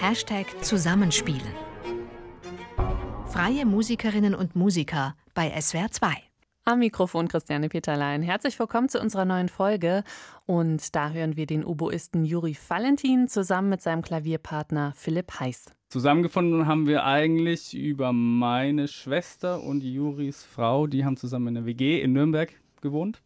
Hashtag Zusammenspielen. Freie Musikerinnen und Musiker bei SWR 2. Am Mikrofon Christiane Peterlein. Herzlich willkommen zu unserer neuen Folge. Und da hören wir den Oboisten Juri Valentin zusammen mit seinem Klavierpartner Philipp Heiß. Zusammengefunden haben wir eigentlich über meine Schwester und Juris Frau. Die haben zusammen in der WG in Nürnberg gewohnt.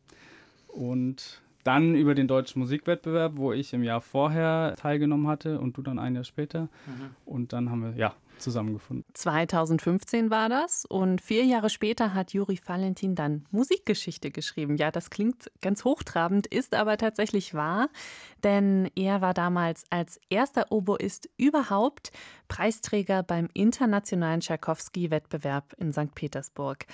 Und dann über den deutschen Musikwettbewerb, wo ich im Jahr vorher teilgenommen hatte und du dann ein Jahr später. Mhm. Und dann haben wir, ja, zusammengefunden. 2015 war das und vier Jahre später hat Juri Valentin dann Musikgeschichte geschrieben. Ja, das klingt ganz hochtrabend, ist aber tatsächlich wahr, denn er war damals als erster Oboist überhaupt Preisträger beim internationalen Tschaikowski-Wettbewerb in St. Petersburg.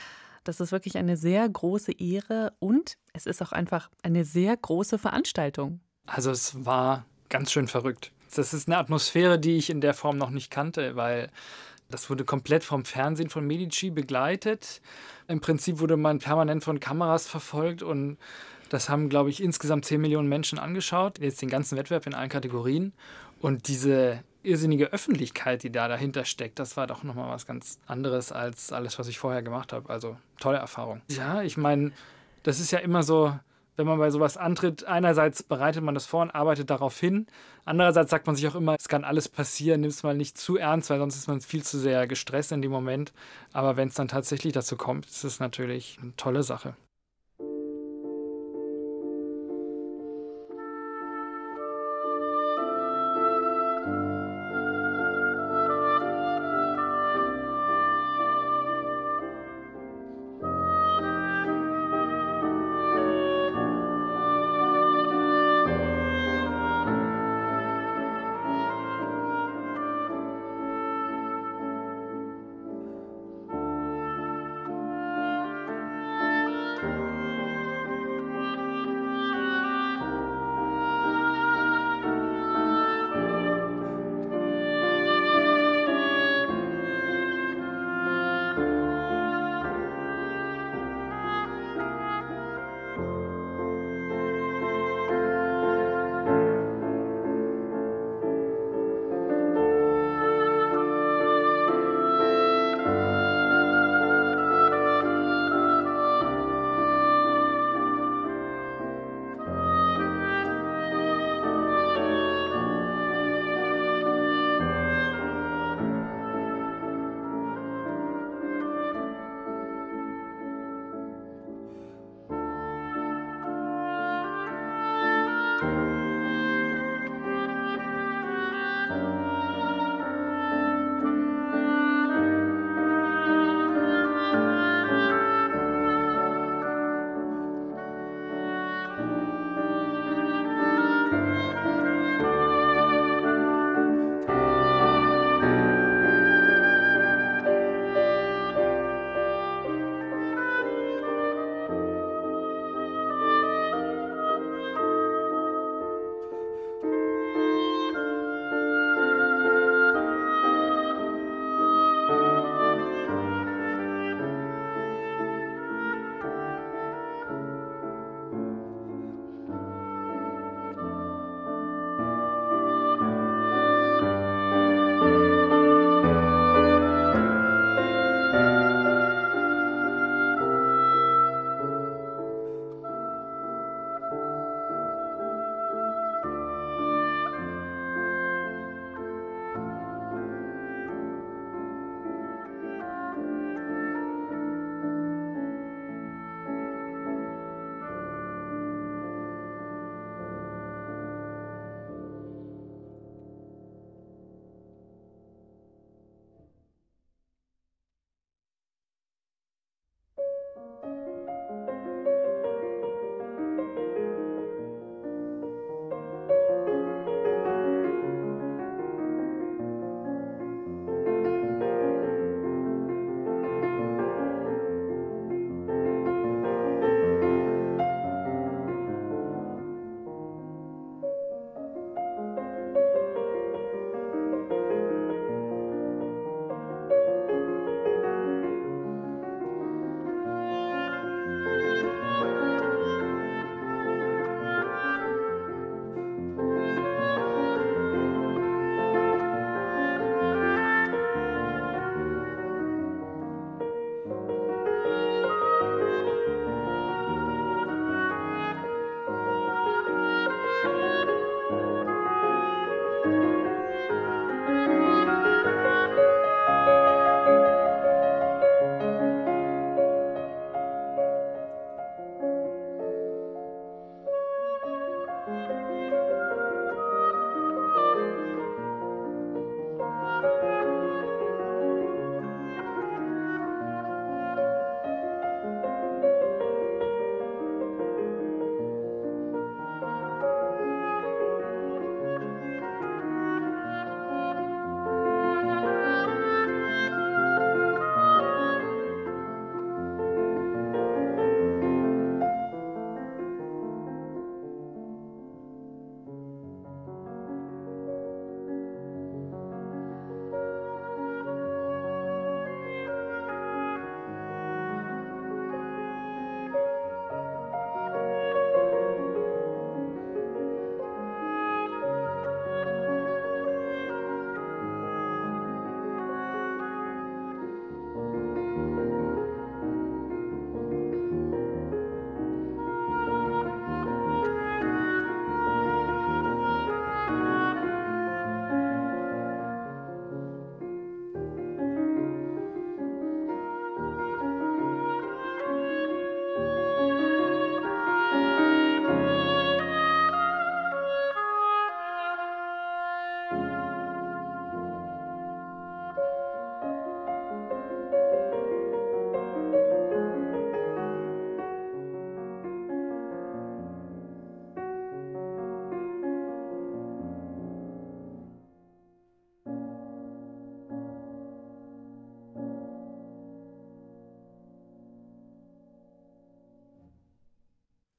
Das ist wirklich eine sehr große Ehre und es ist auch einfach eine sehr große Veranstaltung. Also es war ganz schön verrückt. Das ist eine Atmosphäre, die ich in der Form noch nicht kannte, weil das wurde komplett vom Fernsehen von Medici begleitet. Im Prinzip wurde man permanent von Kameras verfolgt und das haben, glaube ich, insgesamt 10 Millionen Menschen angeschaut, jetzt den ganzen Wettbewerb in allen Kategorien. Und diese irrsinnige Öffentlichkeit, die da dahinter steckt, das war doch nochmal was ganz anderes als alles, was ich vorher gemacht habe. Also tolle Erfahrung. Ja, ich meine, das ist ja immer so, wenn man bei sowas antritt, einerseits bereitet man das vor und arbeitet darauf hin. Andererseits sagt man sich auch immer, es kann alles passieren, nimm es mal nicht zu ernst, weil sonst ist man viel zu sehr gestresst in dem Moment. Aber wenn es dann tatsächlich dazu kommt, ist es natürlich eine tolle Sache.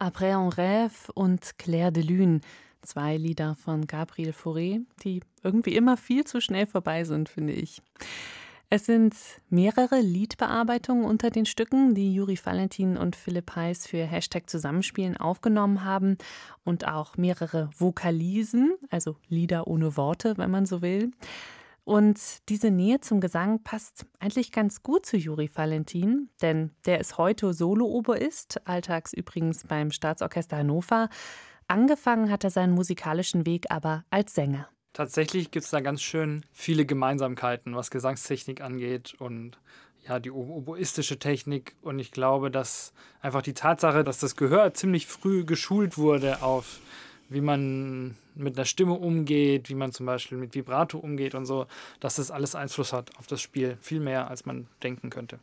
Après un rêve und Claire de Lune. Zwei Lieder von Gabriel Fauré, die irgendwie immer viel zu schnell vorbei sind, finde ich. Es sind mehrere Liedbearbeitungen unter den Stücken, die Juri Valentin und Philipp Heiß für Hashtag Zusammenspielen aufgenommen haben und auch mehrere Vokalisen, also Lieder ohne Worte, wenn man so will. Und diese Nähe zum Gesang passt eigentlich ganz gut zu Juri Valentin, denn der ist heute Solo-Oboist, alltags übrigens beim Staatsorchester Hannover. Angefangen hat er seinen musikalischen Weg aber als Sänger. Tatsächlich gibt es da ganz schön viele Gemeinsamkeiten, was Gesangstechnik angeht und ja, die oboistische Technik. Und ich glaube, dass einfach die Tatsache, dass das Gehör ziemlich früh geschult wurde auf wie man mit einer Stimme umgeht, wie man zum Beispiel mit Vibrato umgeht und so, dass das alles Einfluss hat auf das Spiel, viel mehr als man denken könnte.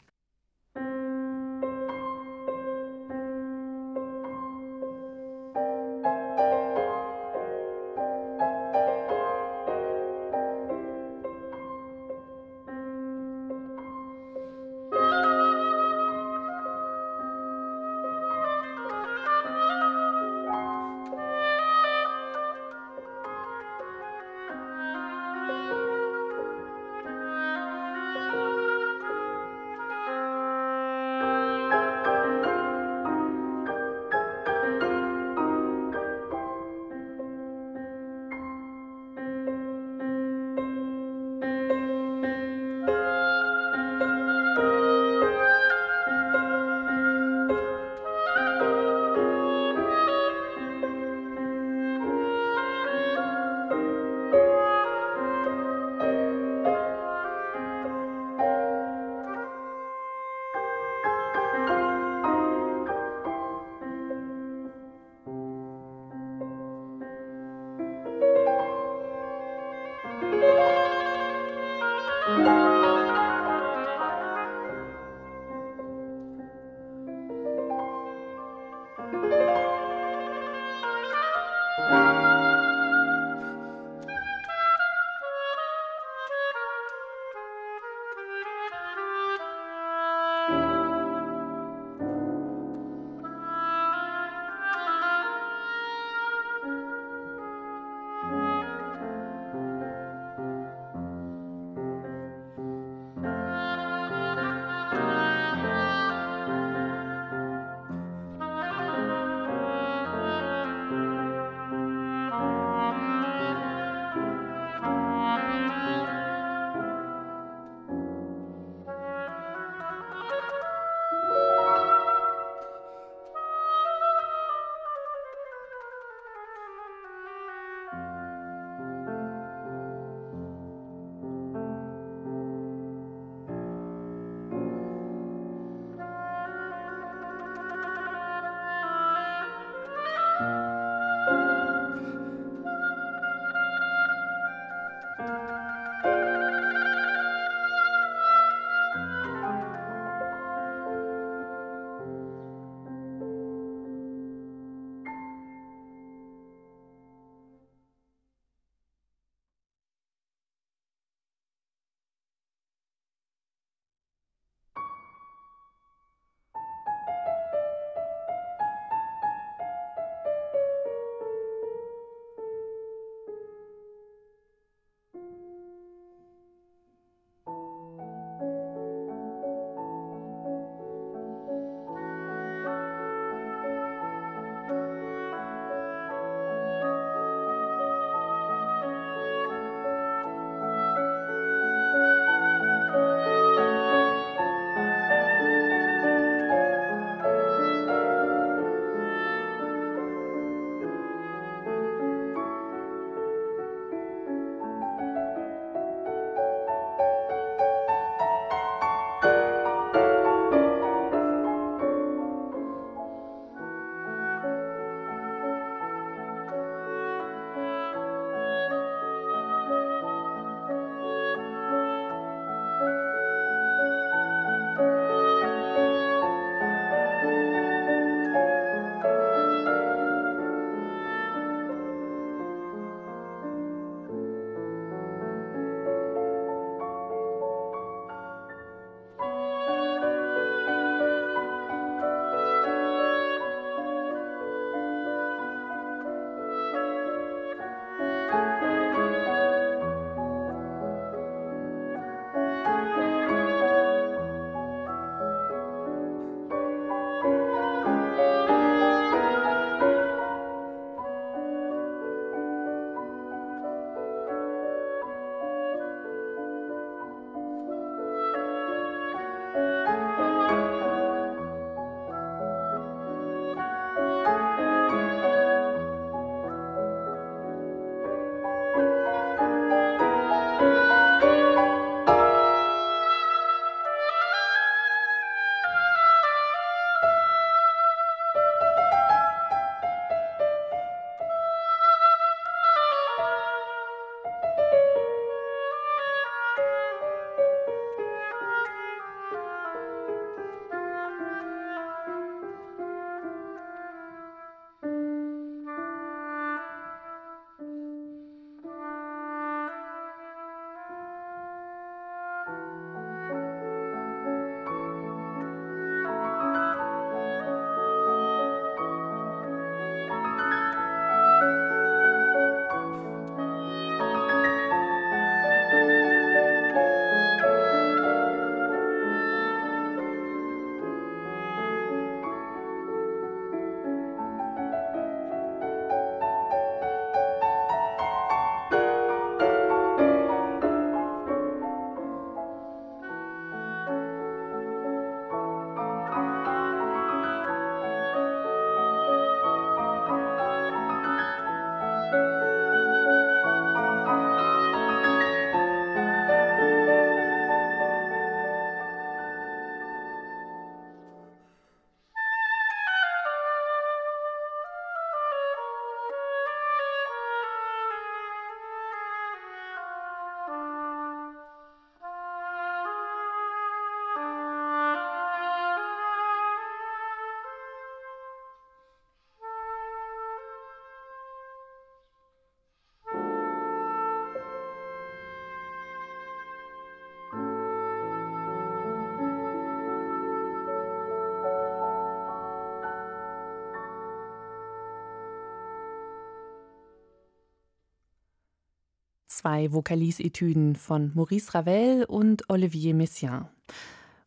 Zwei Vokalis-Etüden von Maurice Ravel und Olivier Messiaen.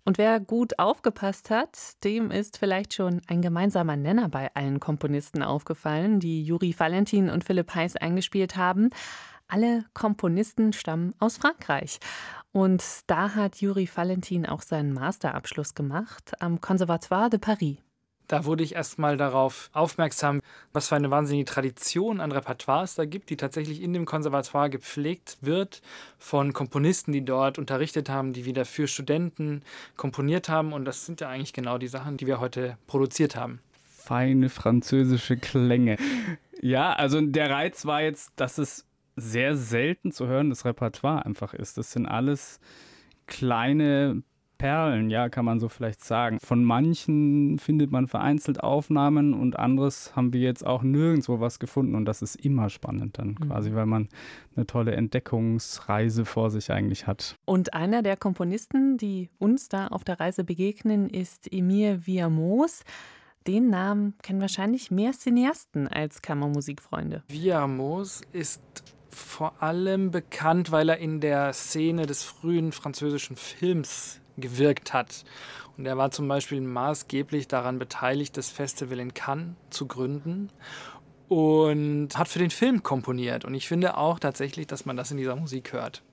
Und wer gut aufgepasst hat, dem ist vielleicht schon ein gemeinsamer Nenner bei allen Komponisten aufgefallen, die Juri Valentin und Philipp Heiß eingespielt haben. Alle Komponisten stammen aus Frankreich. Und da hat Juri Valentin auch seinen Masterabschluss gemacht am Conservatoire de Paris. Da wurde ich erstmal darauf aufmerksam, was für eine wahnsinnige Tradition an Repertoires da gibt, die tatsächlich in dem Konservatoire gepflegt wird von Komponisten, die dort unterrichtet haben, die wieder für Studenten komponiert haben. Und das sind ja eigentlich genau die Sachen, die wir heute produziert haben. Feine französische Klänge. Ja, also der Reiz war jetzt, dass es sehr selten zu hörendes Repertoire einfach ist. Das sind alles kleine Perlen, ja, kann man so vielleicht sagen. Von manchen findet man vereinzelt Aufnahmen und anderes haben wir jetzt auch nirgendwo was gefunden und das ist immer spannend dann mhm. quasi, weil man eine tolle Entdeckungsreise vor sich eigentlich hat. Und einer der Komponisten, die uns da auf der Reise begegnen, ist Emir Viamos. Den Namen kennen wahrscheinlich mehr Cineasten als Kammermusikfreunde. Viamos ist vor allem bekannt, weil er in der Szene des frühen französischen Films gewirkt hat. Und er war zum Beispiel maßgeblich daran beteiligt, das Festival in Cannes zu gründen und hat für den Film komponiert. Und ich finde auch tatsächlich, dass man das in dieser Musik hört.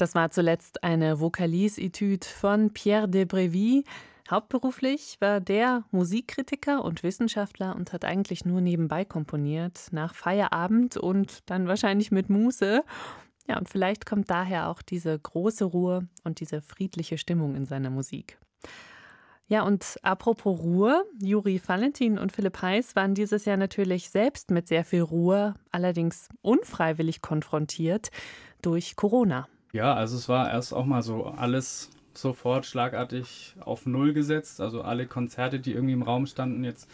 Das war zuletzt eine Vokalise-Etüde von Pierre de Brevy. Hauptberuflich war der Musikkritiker und Wissenschaftler und hat eigentlich nur nebenbei komponiert, nach Feierabend und dann wahrscheinlich mit Muße. Ja, und vielleicht kommt daher auch diese große Ruhe und diese friedliche Stimmung in seiner Musik. Ja, und apropos Ruhe, Juri Valentin und Philipp Heiß waren dieses Jahr natürlich selbst mit sehr viel Ruhe, allerdings unfreiwillig konfrontiert durch Corona. Ja, also es war erst auch mal so alles sofort schlagartig auf Null gesetzt. Also alle Konzerte, die irgendwie im Raum standen, jetzt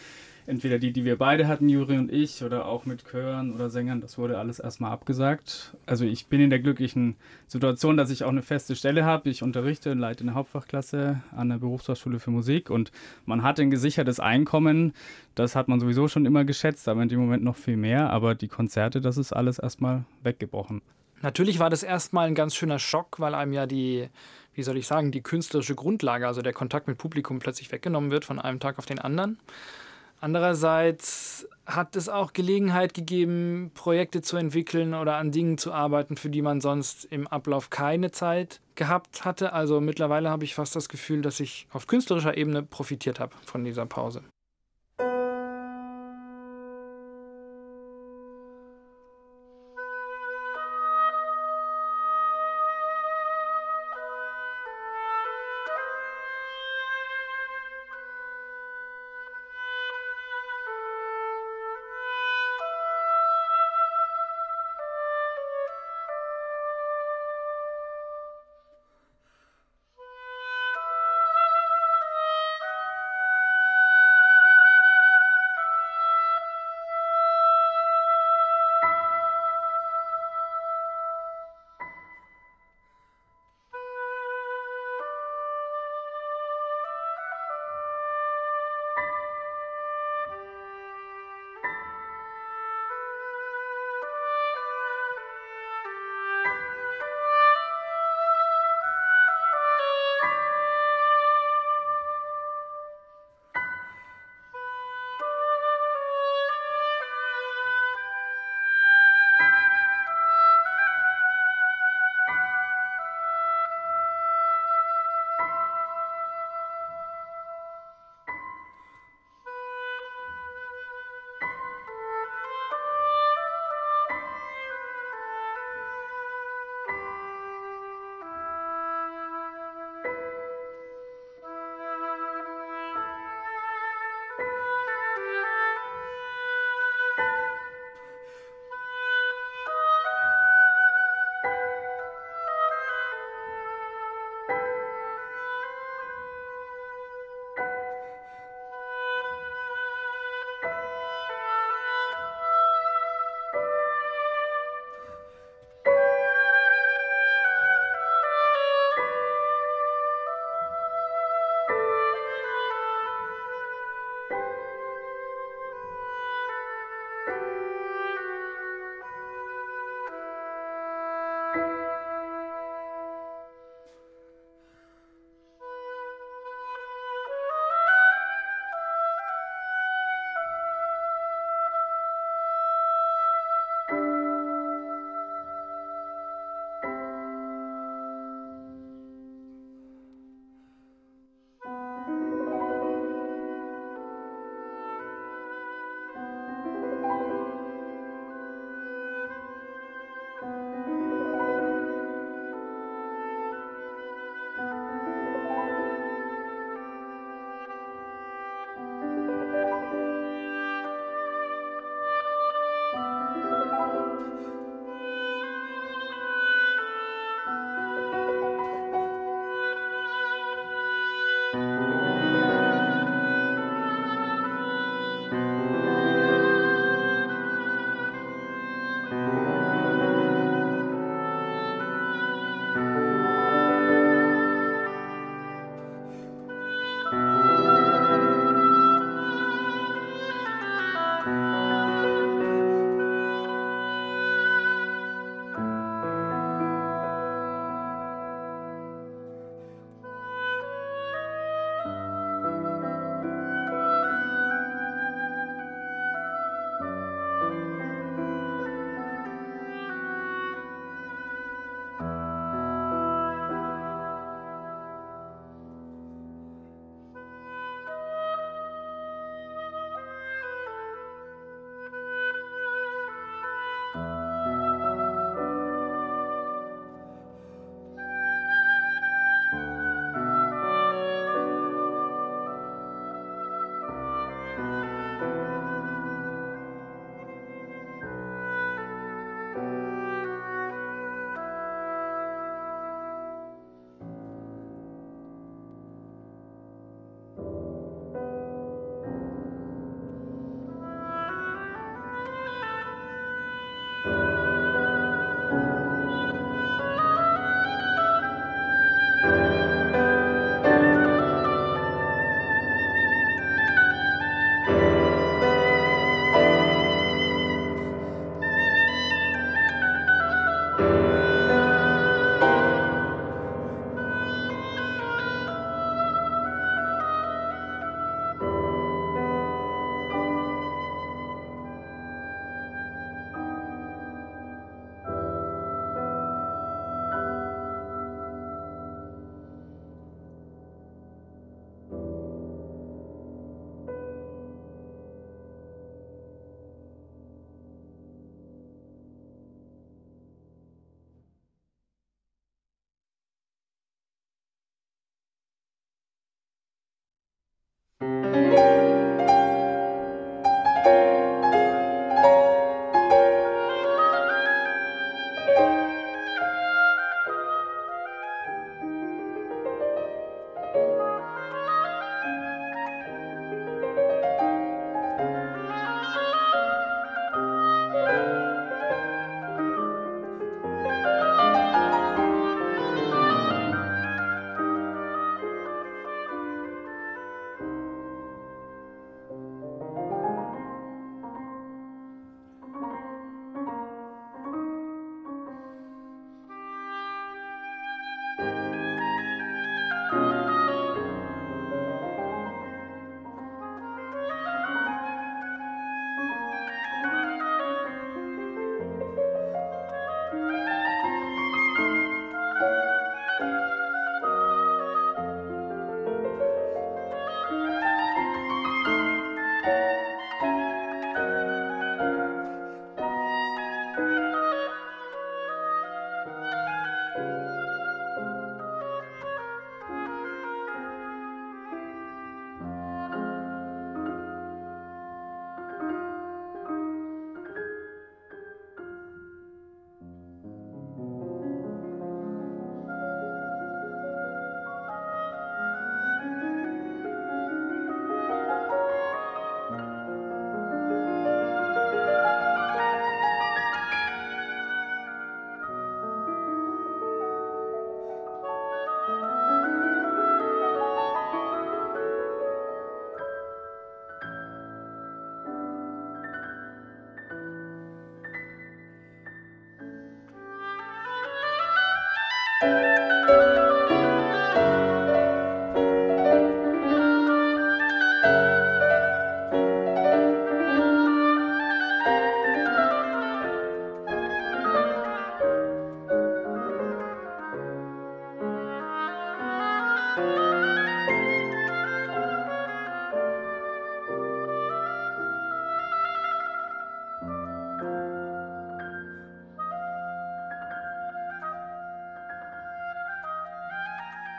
entweder die, die wir beide hatten, Juri und ich, oder auch mit Chören oder Sängern, das wurde alles erstmal abgesagt. Also ich bin in der glücklichen Situation, dass ich auch eine feste Stelle habe. Ich unterrichte und leite eine Hauptfachklasse an der Berufsfachschule für Musik und man hat ein gesichertes Einkommen. Das hat man sowieso schon immer geschätzt, aber in dem Moment noch viel mehr. Aber die Konzerte, das ist alles erstmal weggebrochen. Natürlich war das erstmal ein ganz schöner Schock, weil einem ja die, wie soll ich sagen, die künstlerische Grundlage, also der Kontakt mit Publikum plötzlich weggenommen wird von einem Tag auf den anderen. Andererseits hat es auch Gelegenheit gegeben, Projekte zu entwickeln oder an Dingen zu arbeiten, für die man sonst im Ablauf keine Zeit gehabt hatte. Also mittlerweile habe ich fast das Gefühl, dass ich auf künstlerischer Ebene profitiert habe von dieser Pause.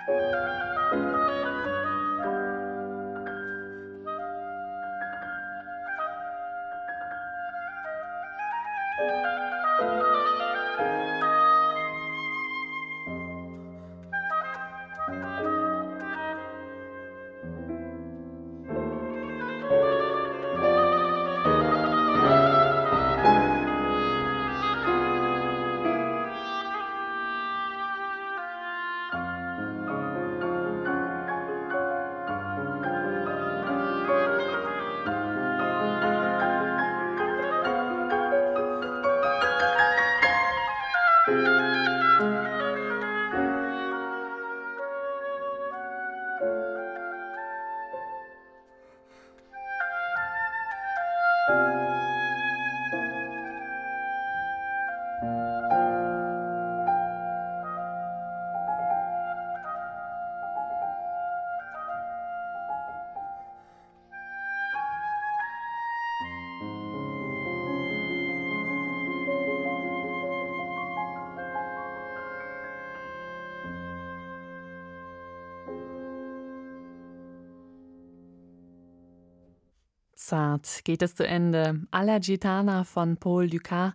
Música Zart geht es zu Ende. Alla Gitana von Paul Dukas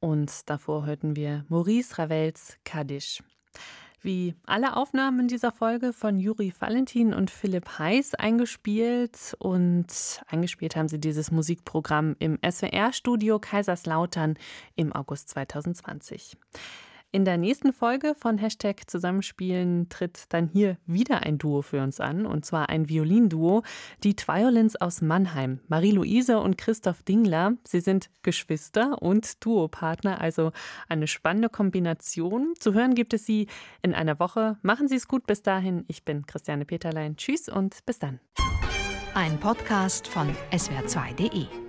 und davor hörten wir Maurice Ravels Kaddisch. Wie alle Aufnahmen dieser Folge von Juri Valentin und Philipp Heiß eingespielt und eingespielt haben sie dieses Musikprogramm im SWR-Studio Kaiserslautern im August 2020. In der nächsten Folge von Hashtag Zusammenspielen tritt dann hier wieder ein Duo für uns an, und zwar ein Violinduo, die Twiolins aus Mannheim, Marie-Louise und Christoph Dingler. Sie sind Geschwister und Duopartner, also eine spannende Kombination. Zu hören gibt es sie in einer Woche. Machen Sie es gut bis dahin. Ich bin Christiane Peterlein. Tschüss und bis dann. Ein Podcast von swr2.de